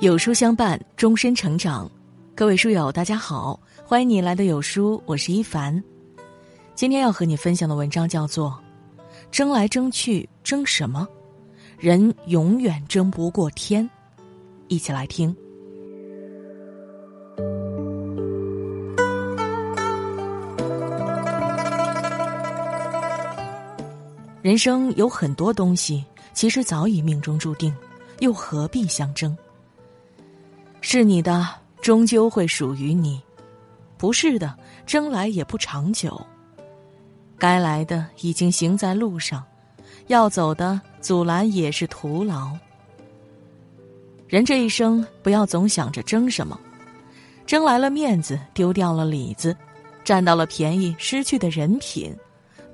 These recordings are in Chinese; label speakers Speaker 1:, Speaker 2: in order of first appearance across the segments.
Speaker 1: 有书相伴，终身成长。各位书友，大家好，欢迎你来到有书，我是一凡。今天要和你分享的文章叫做《争来争去，争什么？人永远争不过天》。一起来听。人生有很多东西，其实早已命中注定，又何必相争？是你的，终究会属于你；不是的，争来也不长久。该来的已经行在路上，要走的阻拦也是徒劳。人这一生，不要总想着争什么，争来了面子，丢掉了里子；占到了便宜，失去的人品；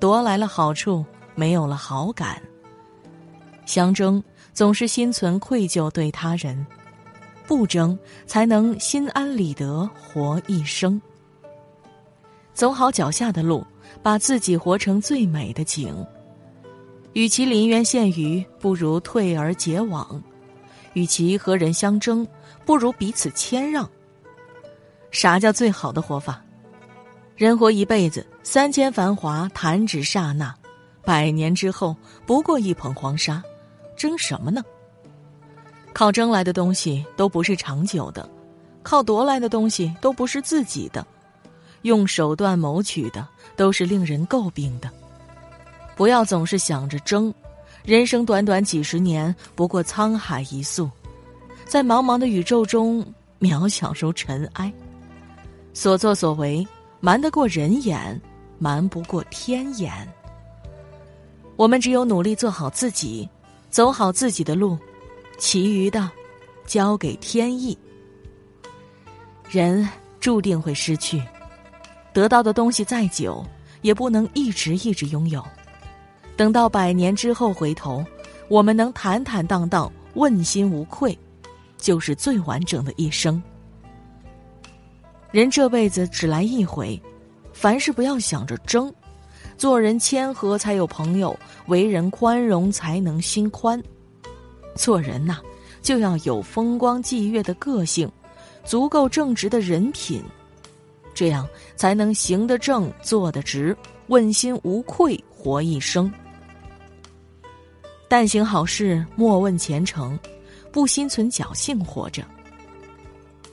Speaker 1: 夺来了好处，没有了好感。相争，总是心存愧疚对他人。不争，才能心安理得活一生。走好脚下的路，把自己活成最美的景。与其临渊羡鱼，不如退而结网；与其和人相争，不如彼此谦让。啥叫最好的活法？人活一辈子，三千繁华弹指刹那，百年之后不过一捧黄沙，争什么呢？靠争来的东西都不是长久的，靠夺来的东西都不是自己的，用手段谋取的都是令人诟病的。不要总是想着争，人生短短几十年，不过沧海一粟，在茫茫的宇宙中渺小如尘埃。所作所为瞒得过人眼，瞒不过天眼。我们只有努力做好自己，走好自己的路。其余的，交给天意。人注定会失去，得到的东西再久，也不能一直一直拥有。等到百年之后回头，我们能坦坦荡荡、问心无愧，就是最完整的一生。人这辈子只来一回，凡事不要想着争，做人谦和才有朋友，为人宽容才能心宽。做人呐，就要有风光霁月的个性，足够正直的人品，这样才能行得正、坐得直、问心无愧，活一生。但行好事，莫问前程，不心存侥幸活着。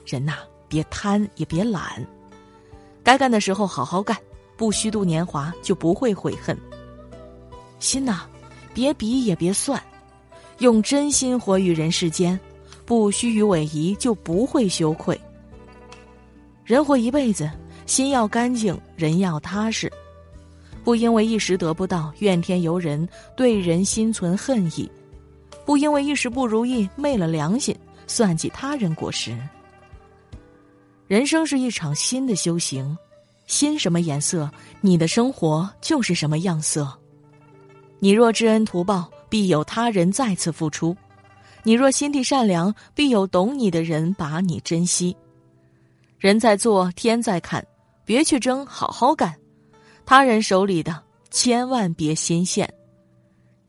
Speaker 1: 人呐，别贪也别懒，该干的时候好好干，不虚度年华，就不会悔恨。心呐，别比也别算。用真心活于人世间，不虚与委蛇，就不会羞愧。人活一辈子，心要干净，人要踏实，不因为一时得不到怨天尤人，对人心存恨意；不因为一时不如意昧了良心，算计他人果实。人生是一场心的修行，心什么颜色，你的生活就是什么样色。你若知恩图报。必有他人再次付出，你若心地善良，必有懂你的人把你珍惜。人在做，天在看，别去争，好好干。他人手里的，千万别心羡。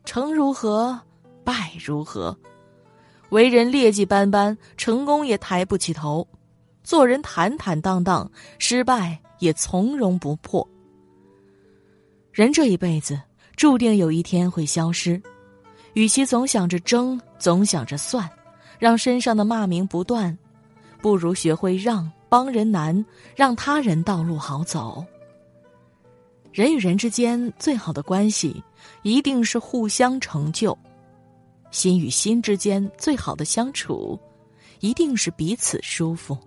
Speaker 1: 成如何，败如何？为人劣迹斑斑，成功也抬不起头；做人坦坦荡荡，失败也从容不迫。人这一辈子，注定有一天会消失。与其总想着争，总想着算，让身上的骂名不断，不如学会让，帮人难，让他人道路好走。人与人之间最好的关系，一定是互相成就；心与心之间最好的相处，一定是彼此舒服。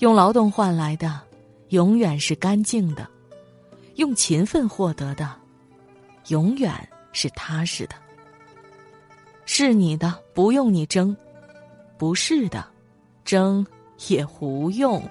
Speaker 1: 用劳动换来的，永远是干净的；用勤奋获得的，永远。是踏实的，是你的不用你争，不是的，争也无用。